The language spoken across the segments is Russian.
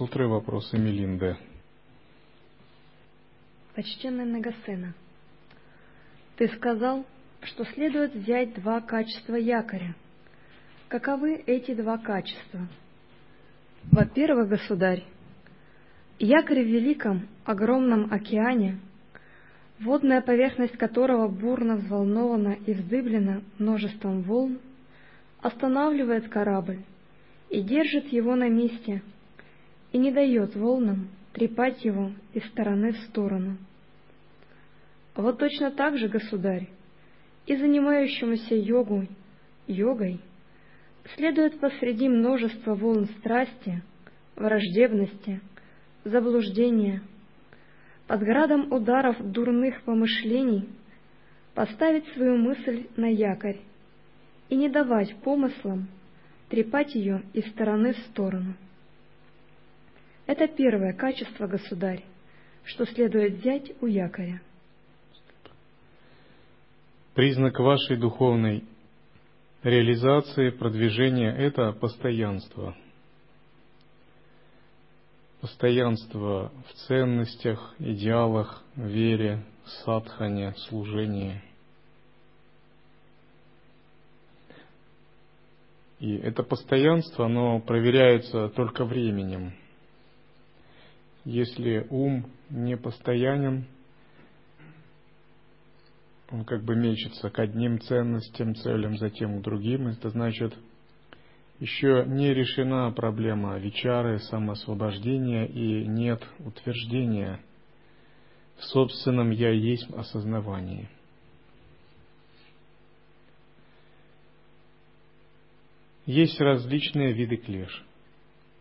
Сутры вопросы Мелинды. Почтенный Нагасена, ты сказал, что следует взять два качества якоря. Каковы эти два качества? Во-первых, государь, якорь в великом, огромном океане, водная поверхность которого бурно взволнована и вздыблена множеством волн, останавливает корабль и держит его на месте, и не дает волнам трепать его из стороны в сторону. Вот точно так же, государь, и занимающемуся йогу, йогой следует посреди множества волн страсти, враждебности, заблуждения, под градом ударов дурных помышлений поставить свою мысль на якорь и не давать помыслам трепать ее из стороны в сторону. Это первое качество, государь, что следует взять у якоря. Признак вашей духовной реализации, продвижения – это постоянство. Постоянство в ценностях, идеалах, вере, садхане, служении. И это постоянство, оно проверяется только временем. Если ум не постоянен, он как бы мечется к одним ценностям, целям, затем к другим. Это значит, еще не решена проблема вечары, самоосвобождения и нет утверждения в собственном «я есть» осознавании. Есть различные виды клеш,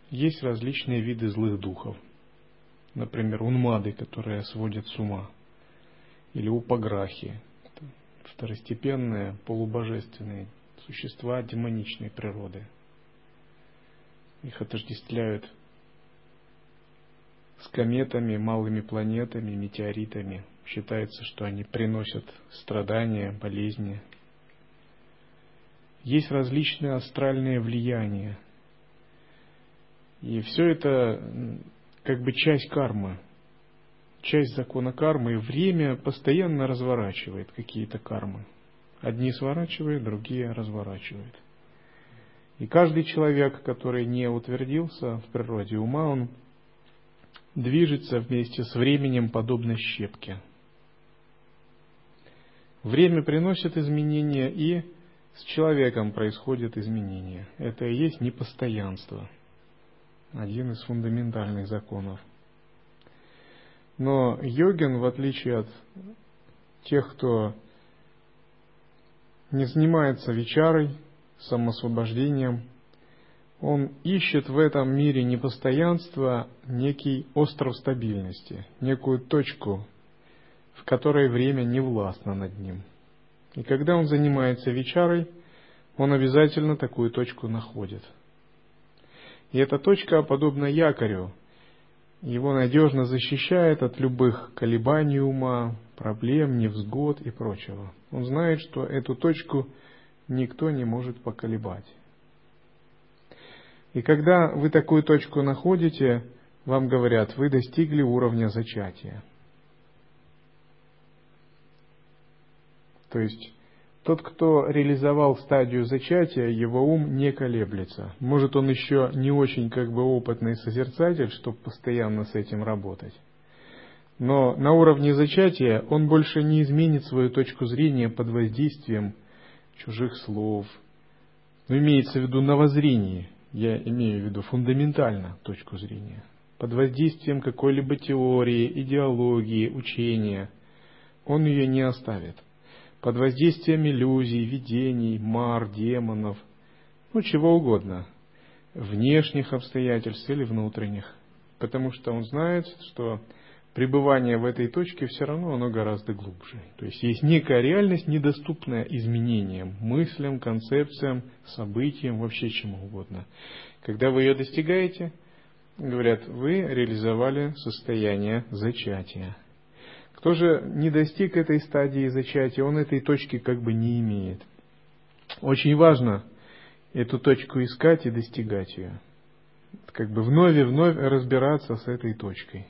есть различные виды злых духов. Например, унмады, которые сводят с ума, или упаграхи, второстепенные, полубожественные существа демоничной природы. Их отождествляют с кометами, малыми планетами, метеоритами. Считается, что они приносят страдания, болезни. Есть различные астральные влияния. И все это как бы часть кармы, часть закона кармы, и время постоянно разворачивает какие-то кармы. Одни сворачивает, другие разворачивает. И каждый человек, который не утвердился в природе ума, он движется вместе с временем подобно щепке. Время приносит изменения, и с человеком происходят изменения. Это и есть непостоянство, один из фундаментальных законов. Но йогин, в отличие от тех, кто не занимается вечарой, самосвобождением, он ищет в этом мире непостоянства некий остров стабильности, некую точку, в которой время не властно над ним. И когда он занимается вечарой, он обязательно такую точку находит. И эта точка подобна якорю, его надежно защищает от любых колебаний ума, проблем, невзгод и прочего. Он знает, что эту точку никто не может поколебать. И когда вы такую точку находите, вам говорят, вы достигли уровня зачатия. То есть тот, кто реализовал стадию зачатия, его ум не колеблется. Может, он еще не очень как бы опытный созерцатель, чтобы постоянно с этим работать. Но на уровне зачатия он больше не изменит свою точку зрения под воздействием чужих слов. Но имеется в виду на воззрении, я имею в виду фундаментально точку зрения. Под воздействием какой-либо теории, идеологии, учения, он ее не оставит под воздействием иллюзий, видений, мар, демонов, ну чего угодно, внешних обстоятельств или внутренних. Потому что он знает, что пребывание в этой точке все равно оно гораздо глубже. То есть есть некая реальность, недоступная изменениям, мыслям, концепциям, событиям, вообще чему угодно. Когда вы ее достигаете, говорят, вы реализовали состояние зачатия. Кто же не достиг этой стадии зачатия, он этой точки как бы не имеет. Очень важно эту точку искать и достигать ее. как бы вновь и вновь разбираться с этой точкой.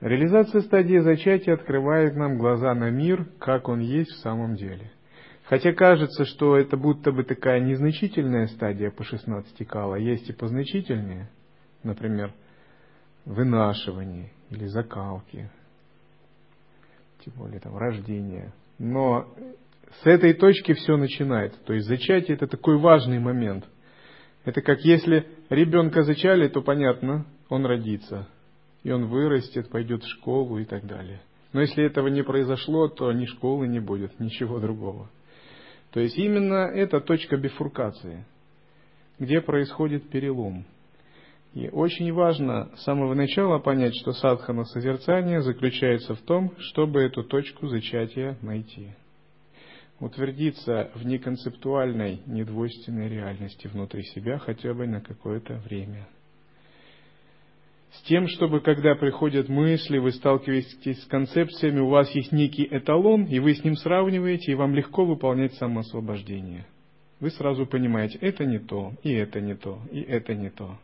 Реализация стадии зачатия открывает нам глаза на мир, как он есть в самом деле. Хотя кажется, что это будто бы такая незначительная стадия по 16 кала, есть и позначительнее, например, вынашивание или закалки, тем более там рождение. Но с этой точки все начинается. То есть зачатие это такой важный момент. Это как если ребенка зачали, то понятно, он родится. И он вырастет, пойдет в школу и так далее. Но если этого не произошло, то ни школы не будет, ничего другого. То есть именно это точка бифуркации, где происходит перелом. И очень важно с самого начала понять, что садхана созерцания заключается в том, чтобы эту точку зачатия найти утвердиться в неконцептуальной, недвойственной реальности внутри себя хотя бы на какое-то время. С тем, чтобы когда приходят мысли, вы сталкиваетесь с концепциями, у вас есть некий эталон, и вы с ним сравниваете, и вам легко выполнять самоосвобождение. Вы сразу понимаете, это не то, и это не то, и это не то.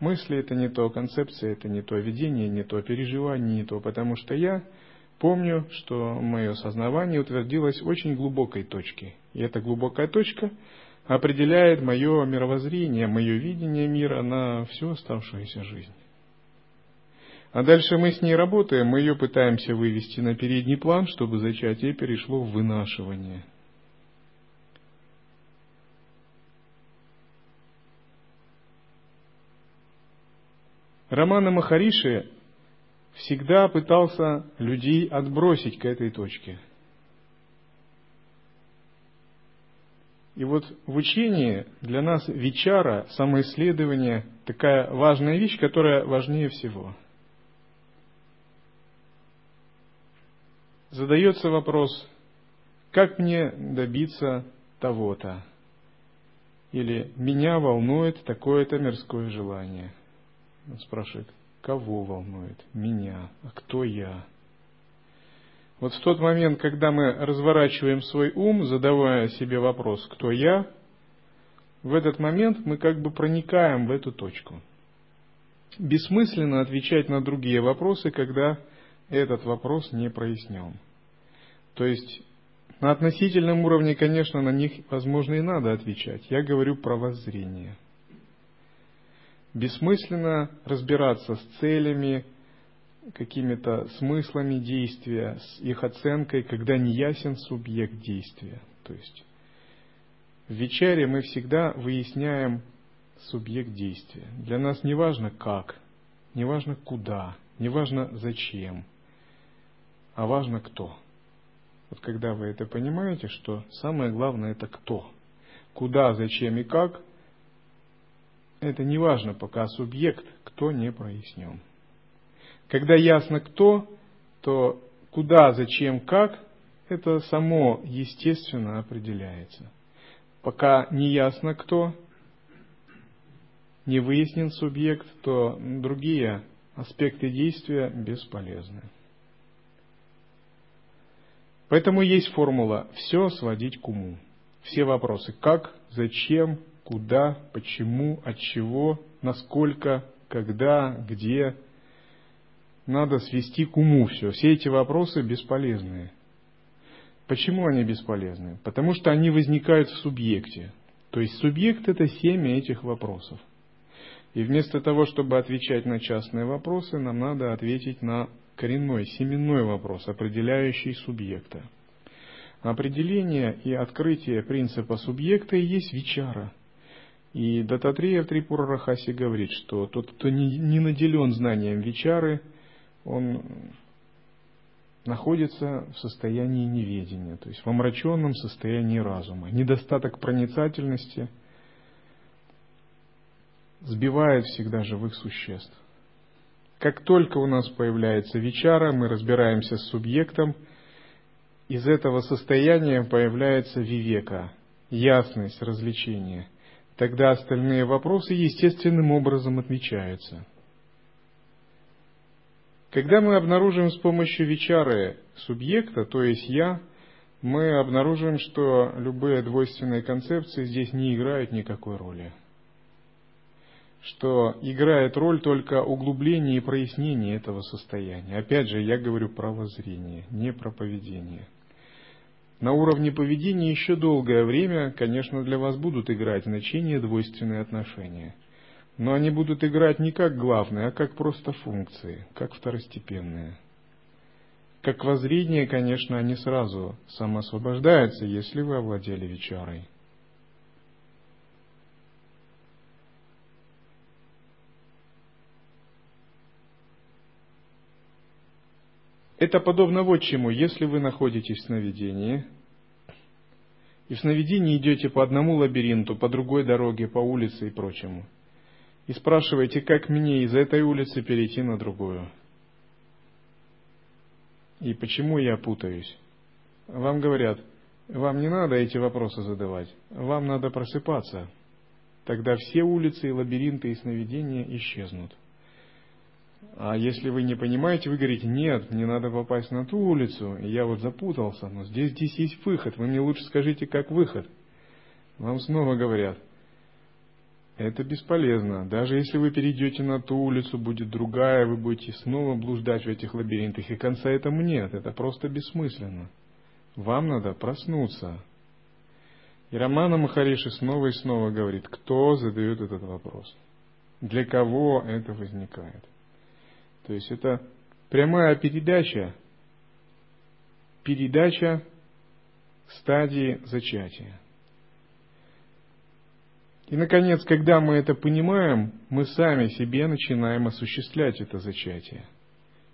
Мысли это не то, концепция это не то, видение не то, переживание не то, потому что я помню, что мое сознание утвердилось в очень глубокой точке. И эта глубокая точка определяет мое мировоззрение, мое видение мира на всю оставшуюся жизнь. А дальше мы с ней работаем, мы ее пытаемся вывести на передний план, чтобы зачатие перешло в вынашивание. Романа Махариши всегда пытался людей отбросить к этой точке. И вот в учении для нас вечара, самоисследование, такая важная вещь, которая важнее всего. Задается вопрос, как мне добиться того-то? Или меня волнует такое-то мирское желание? Он спрашивает, Кого волнует? Меня. А кто я? Вот в тот момент, когда мы разворачиваем свой ум, задавая себе вопрос «Кто я?», в этот момент мы как бы проникаем в эту точку. Бессмысленно отвечать на другие вопросы, когда этот вопрос не прояснен. То есть на относительном уровне, конечно, на них, возможно, и надо отвечать. Я говорю про воззрение – бессмысленно разбираться с целями, какими-то смыслами действия, с их оценкой, когда не ясен субъект действия. То есть в вечере мы всегда выясняем субъект действия. Для нас не важно как, не важно куда, не важно зачем, а важно кто. Вот когда вы это понимаете, что самое главное это кто. Куда, зачем и как, это не важно, пока субъект, кто не прояснен. Когда ясно кто, то куда, зачем, как, это само естественно определяется. Пока не ясно кто, не выяснен субъект, то другие аспекты действия бесполезны. Поэтому есть формула «все сводить к уму». Все вопросы «как», «зачем», куда, почему, от чего, насколько, когда, где. Надо свести к уму все. Все эти вопросы бесполезные. Почему они бесполезны? Потому что они возникают в субъекте. То есть субъект это семя этих вопросов. И вместо того, чтобы отвечать на частные вопросы, нам надо ответить на коренной, семенной вопрос, определяющий субъекта. Определение и открытие принципа субъекта и есть вечара – и Дататрия в Трипура Рахасе говорит, что тот, кто не, наделен знанием Вичары, он находится в состоянии неведения, то есть в омраченном состоянии разума. Недостаток проницательности сбивает всегда живых существ. Как только у нас появляется Вичара, мы разбираемся с субъектом, из этого состояния появляется вивека, ясность, развлечение – тогда остальные вопросы естественным образом отмечаются. Когда мы обнаружим с помощью вечары субъекта, то есть «я», мы обнаружим, что любые двойственные концепции здесь не играют никакой роли. что играет роль только углубление и прояснение этого состояния. Опять же, я говорю про воззрение, не про поведение. На уровне поведения еще долгое время, конечно, для вас будут играть значение двойственные отношения. Но они будут играть не как главные, а как просто функции, как второстепенные. Как воззрение, конечно, они сразу самоосвобождаются, если вы овладели вечарой. Это подобно вот чему, если вы находитесь в сновидении, и в сновидении идете по одному лабиринту, по другой дороге, по улице и прочему, и спрашиваете, как мне из этой улицы перейти на другую, и почему я путаюсь. Вам говорят, вам не надо эти вопросы задавать, вам надо просыпаться, тогда все улицы и лабиринты и сновидения исчезнут. А если вы не понимаете, вы говорите, нет, мне надо попасть на ту улицу, и я вот запутался, но здесь, здесь есть выход, вы мне лучше скажите, как выход. Вам снова говорят, это бесполезно. Даже если вы перейдете на ту улицу, будет другая, вы будете снова блуждать в этих лабиринтах, и конца этому нет, это просто бессмысленно. Вам надо проснуться. И Романа Махариши снова и снова говорит, кто задает этот вопрос, для кого это возникает. То есть это прямая передача, передача стадии зачатия. И, наконец, когда мы это понимаем, мы сами себе начинаем осуществлять это зачатие.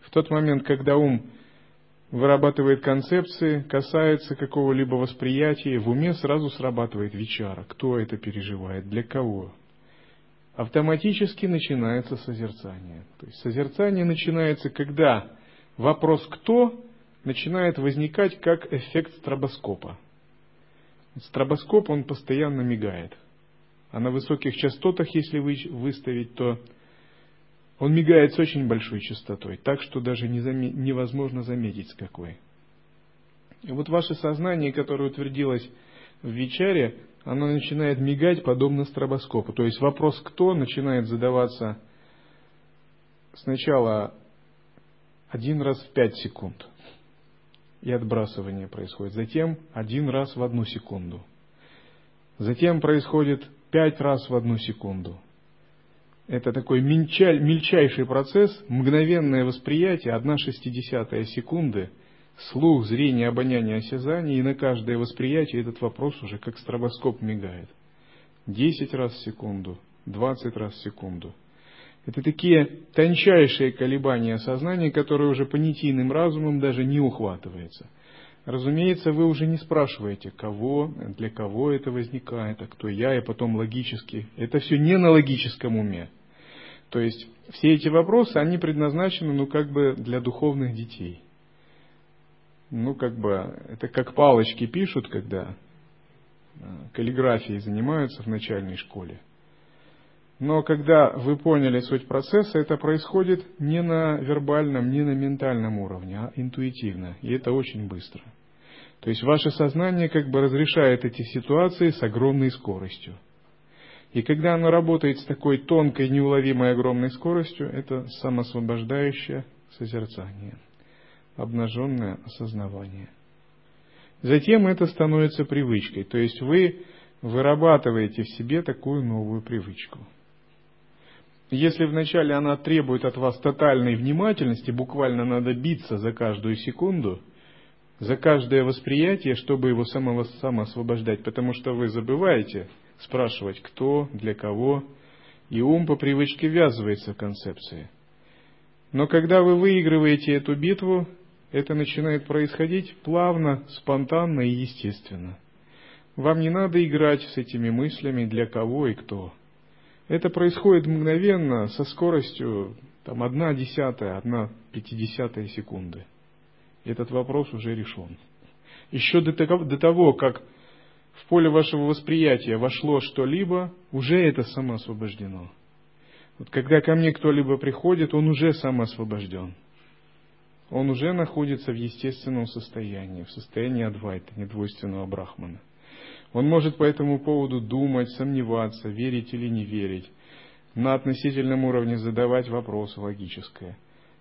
В тот момент, когда ум вырабатывает концепции, касается какого-либо восприятия, в уме сразу срабатывает вечара. Кто это переживает, для кого, автоматически начинается созерцание. То есть созерцание начинается, когда вопрос «кто» начинает возникать как эффект стробоскопа. Стробоскоп, он постоянно мигает. А на высоких частотах, если вы выставить, то он мигает с очень большой частотой, так что даже невозможно заметить, с какой. И вот ваше сознание, которое утвердилось в вечере, оно начинает мигать подобно стробоскопу. То есть вопрос «кто» начинает задаваться сначала один раз в пять секунд, и отбрасывание происходит. Затем один раз в одну секунду. Затем происходит пять раз в одну секунду. Это такой мельчайший процесс, мгновенное восприятие, одна шестидесятая секунды – слух, зрение, обоняние, осязание, и на каждое восприятие этот вопрос уже как стробоскоп мигает. Десять раз в секунду, двадцать раз в секунду. Это такие тончайшие колебания сознания, которые уже понятийным разумом даже не ухватывается. Разумеется, вы уже не спрашиваете, кого, для кого это возникает, а кто я, и потом логически. Это все не на логическом уме. То есть все эти вопросы, они предназначены, ну, как бы для духовных детей ну, как бы, это как палочки пишут, когда э, каллиграфией занимаются в начальной школе. Но когда вы поняли суть процесса, это происходит не на вербальном, не на ментальном уровне, а интуитивно. И это очень быстро. То есть ваше сознание как бы разрешает эти ситуации с огромной скоростью. И когда оно работает с такой тонкой, неуловимой огромной скоростью, это самосвобождающее созерцание обнаженное осознавание. Затем это становится привычкой, то есть вы вырабатываете в себе такую новую привычку. Если вначале она требует от вас тотальной внимательности, буквально надо биться за каждую секунду, за каждое восприятие, чтобы его самого самоосвобождать, потому что вы забываете спрашивать, кто, для кого, и ум по привычке ввязывается в концепции. Но когда вы выигрываете эту битву, это начинает происходить плавно, спонтанно и естественно. Вам не надо играть с этими мыслями для кого и кто. Это происходит мгновенно, со скоростью там, одна десятая, одна пятидесятая секунды. Этот вопрос уже решен. Еще до того, как в поле вашего восприятия вошло что-либо, уже это самоосвобождено. Вот когда ко мне кто-либо приходит, он уже самоосвобожден он уже находится в естественном состоянии, в состоянии адвайта, недвойственного брахмана. Он может по этому поводу думать, сомневаться, верить или не верить. на относительном уровне задавать вопросы логическое.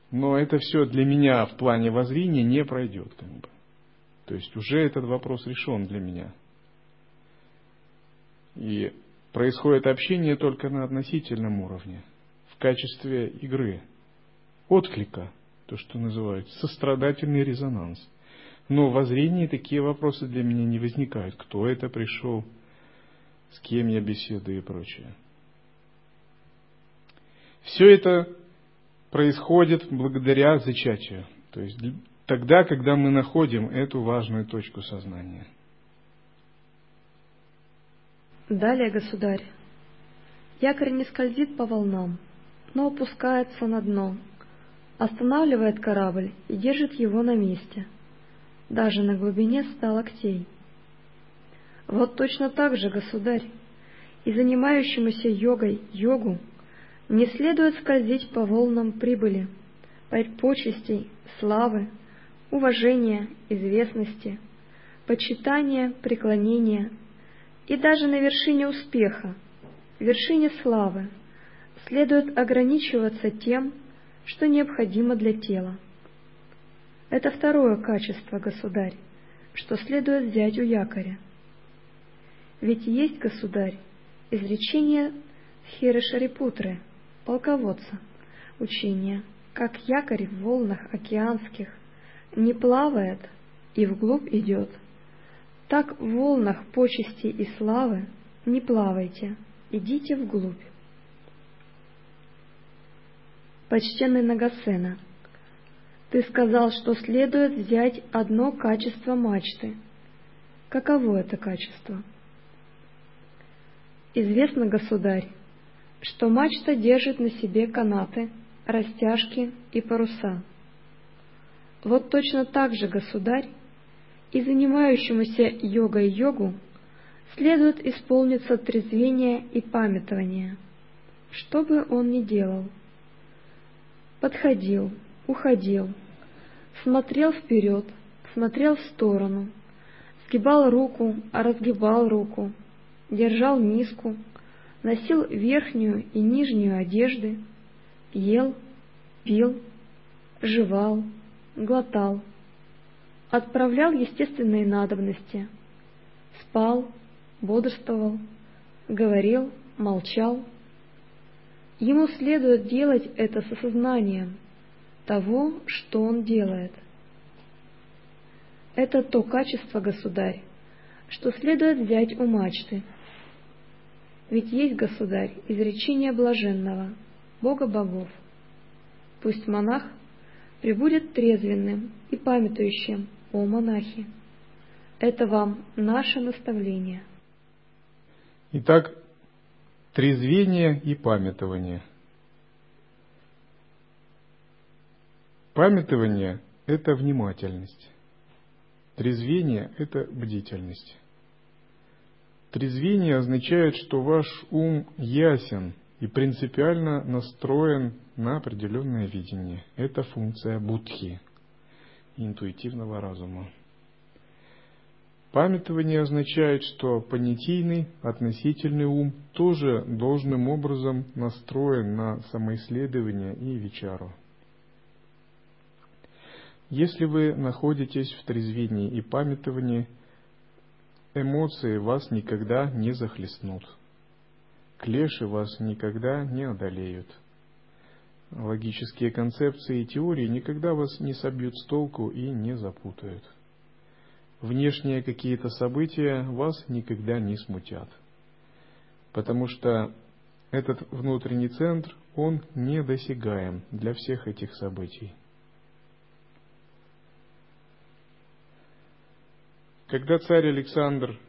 Но это все для меня в плане воззрения не пройдет. Как бы. То есть уже этот вопрос решен для меня. И происходит общение только на относительном уровне, в качестве игры, отклика, то, что называют сострадательный резонанс. Но в воззрении такие вопросы для меня не возникают. Кто это пришел, с кем я беседую и прочее. Все это происходит благодаря зачатию, то есть тогда, когда мы находим эту важную точку сознания. Далее, государь, якорь не скользит по волнам, но опускается на дно, останавливает корабль и держит его на месте, даже на глубине ста локтей. Вот точно так же, государь, и занимающемуся йогой йогу не следует скользить по волнам прибыли, почестей, славы, уважения, известности, почитания, преклонения и даже на вершине успеха, вершине славы, следует ограничиваться тем, что необходимо для тела. Это второе качество, государь, что следует взять у якоря. Ведь есть, государь, изречение Хирешарипутры – полководца, учение, как якорь в волнах океанских, не плавает и вглубь идет, так в волнах почести и славы не плавайте, идите вглубь. Почтенный Нагасена, ты сказал, что следует взять одно качество мачты. Каково это качество? Известно, государь, что мачта держит на себе канаты, растяжки и паруса. Вот точно так же, государь, и занимающемуся йогой йогу следует исполниться трезвение и памятование, что бы он ни делал. Подходил, уходил, смотрел вперед, смотрел в сторону, сгибал руку, а разгибал руку, держал миску, носил верхнюю и нижнюю одежды, ел, пил, жевал, глотал, отправлял естественные надобности, спал, бодрствовал, говорил, молчал. Ему следует делать это с осознанием того, что он делает. Это то качество, государь, что следует взять у мачты – ведь есть, государь, изречение блаженного, Бога богов. Пусть монах прибудет трезвенным и памятующим, о монахи. Это вам наше наставление. Итак, трезвение и памятование. Памятование – это внимательность. Трезвение – это бдительность. Трезвение означает, что ваш ум ясен и принципиально настроен на определенное видение. Это функция будхи, интуитивного разума. Памятование означает, что понятийный, относительный ум тоже должным образом настроен на самоисследование и вечару. Если вы находитесь в трезвении и памятовании – Эмоции вас никогда не захлестнут. Клеши вас никогда не одолеют. Логические концепции и теории никогда вас не собьют с толку и не запутают. Внешние какие-то события вас никогда не смутят. Потому что этот внутренний центр, он недосягаем для всех этих событий. Когда царь Александр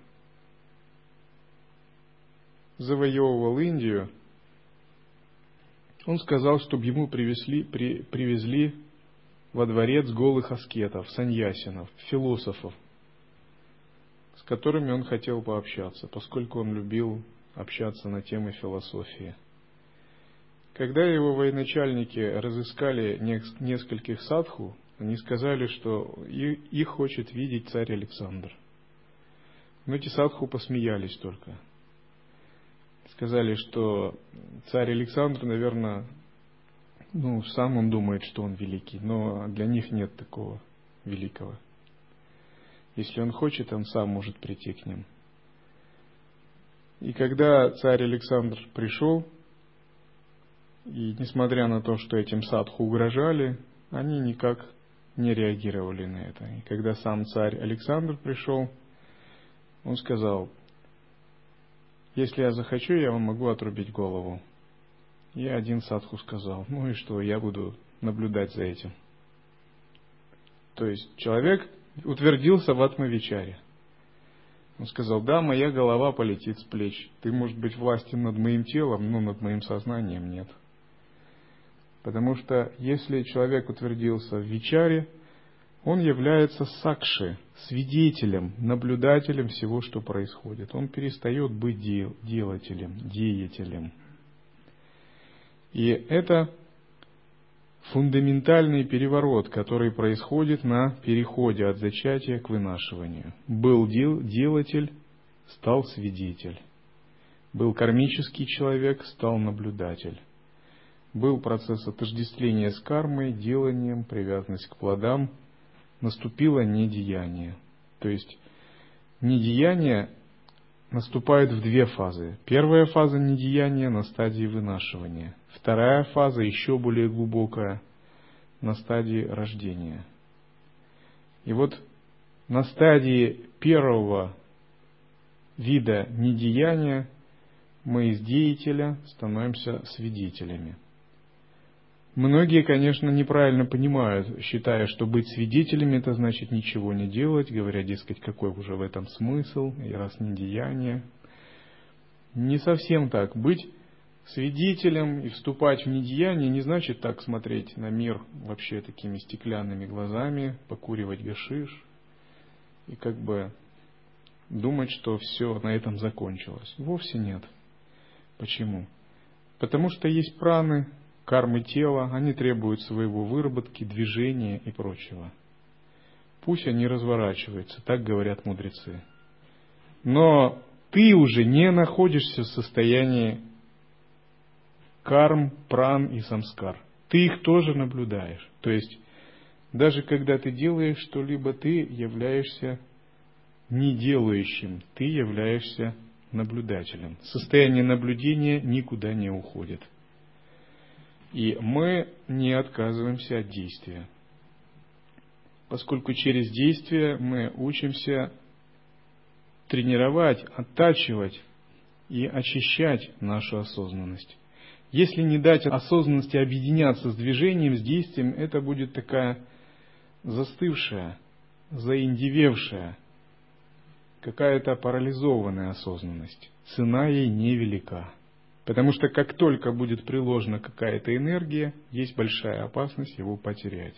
завоевывал Индию, он сказал, чтобы ему привезли, при, привезли во дворец голых аскетов, саньясинов, философов, с которыми он хотел пообщаться, поскольку он любил общаться на темы философии. Когда его военачальники разыскали нескольких садху, они сказали, что их хочет видеть царь Александр. Но эти садху посмеялись только. сказали, что царь Александр, наверное, ну, сам он думает, что он великий, но для них нет такого великого. Если он хочет, он сам может прийти к ним. И когда царь Александр пришел, и несмотря на то, что этим садху угрожали, они никак не реагировали на это. И когда сам царь Александр пришел, он сказал, если я захочу, я вам могу отрубить голову. И один садху сказал, ну и что, я буду наблюдать за этим. То есть человек утвердился в Атмавичаре. Он сказал, да, моя голова полетит с плеч. Ты, может быть, властен над моим телом, но над моим сознанием нет. Потому что если человек утвердился в Вичаре, он является сакши, свидетелем, наблюдателем всего, что происходит. Он перестает быть дел, делателем, деятелем. И это фундаментальный переворот, который происходит на переходе от зачатия к вынашиванию. Был дел, делатель, стал свидетель. Был кармический человек, стал наблюдатель. Был процесс отождествления с кармой, деланием, привязанность к плодам. Наступило недеяние. То есть недеяние наступает в две фазы. Первая фаза недеяния на стадии вынашивания. Вторая фаза, еще более глубокая, на стадии рождения. И вот на стадии первого вида недеяния мы из деятеля становимся свидетелями. Многие, конечно, неправильно понимают, считая, что быть свидетелями это значит ничего не делать, говоря, дескать, какой уже в этом смысл, и раз не деяние. Не совсем так. Быть свидетелем и вступать в недеяние не значит так смотреть на мир вообще такими стеклянными глазами, покуривать гашиш и как бы думать, что все на этом закончилось. Вовсе нет. Почему? Потому что есть праны, кармы тела, они требуют своего выработки, движения и прочего. Пусть они разворачиваются, так говорят мудрецы. Но ты уже не находишься в состоянии карм, пран и самскар. Ты их тоже наблюдаешь. То есть, даже когда ты делаешь что-либо, ты являешься не делающим, ты являешься наблюдателем. Состояние наблюдения никуда не уходит – и мы не отказываемся от действия. Поскольку через действие мы учимся тренировать, оттачивать и очищать нашу осознанность. Если не дать осознанности объединяться с движением, с действием, это будет такая застывшая, заиндивевшая, какая-то парализованная осознанность. Цена ей невелика. Потому что как только будет приложена какая-то энергия, есть большая опасность его потерять.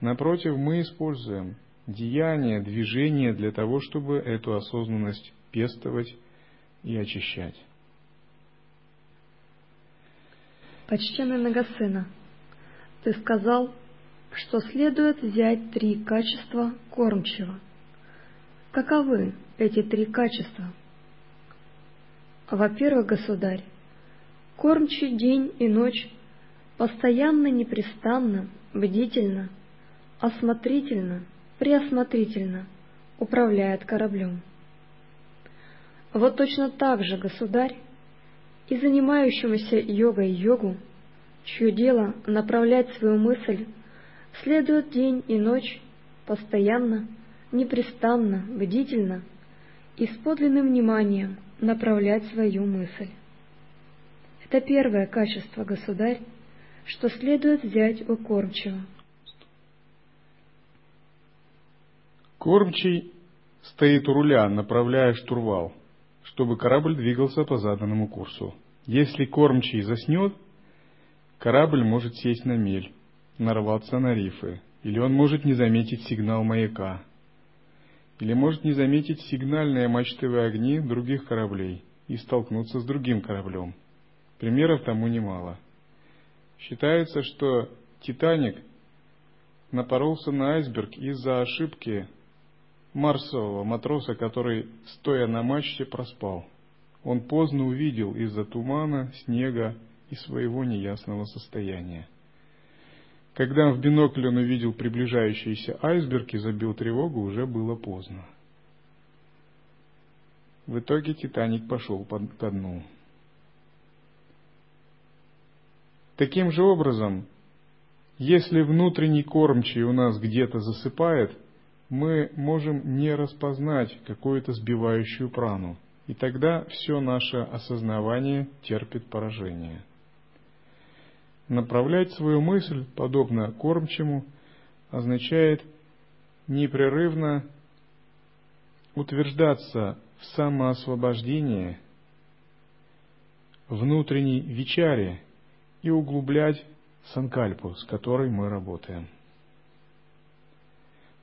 Напротив, мы используем деяния, движения для того, чтобы эту осознанность пестовать и очищать. Почтенный Нагасына, ты сказал, что следует взять три качества кормчего. Каковы эти три качества? Во-первых, государь, кормчий день и ночь постоянно, непрестанно, бдительно, осмотрительно, преосмотрительно управляет кораблем. Вот точно так же, государь, и занимающемуся йогой йогу, чье дело направлять свою мысль, следует день и ночь постоянно, непрестанно, бдительно и с подлинным вниманием – направлять свою мысль. Это первое качество, государь, что следует взять у кормчего. Кормчий стоит у руля, направляя штурвал, чтобы корабль двигался по заданному курсу. Если кормчий заснет, корабль может сесть на мель, нарваться на рифы, или он может не заметить сигнал маяка, или может не заметить сигнальные мачтовые огни других кораблей и столкнуться с другим кораблем. Примеров тому немало. Считается, что «Титаник» напоролся на айсберг из-за ошибки марсового матроса, который, стоя на мачте, проспал. он поздно увидел из-за тумана, снега и своего неясного состояния. Когда в бинокль он увидел приближающийся айсберг и забил тревогу, уже было поздно. В итоге Титаник пошел ко дну. Таким же образом, если внутренний кормчий у нас где-то засыпает, мы можем не распознать какую-то сбивающую прану, и тогда все наше осознавание терпит поражение. Направлять свою мысль, подобно кормчему, означает непрерывно утверждаться в самоосвобождении, внутренней вечаре и углублять санкальпу, с которой мы работаем.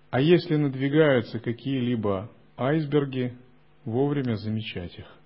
А если надвигаются какие-либо айсберги, вовремя замечать их –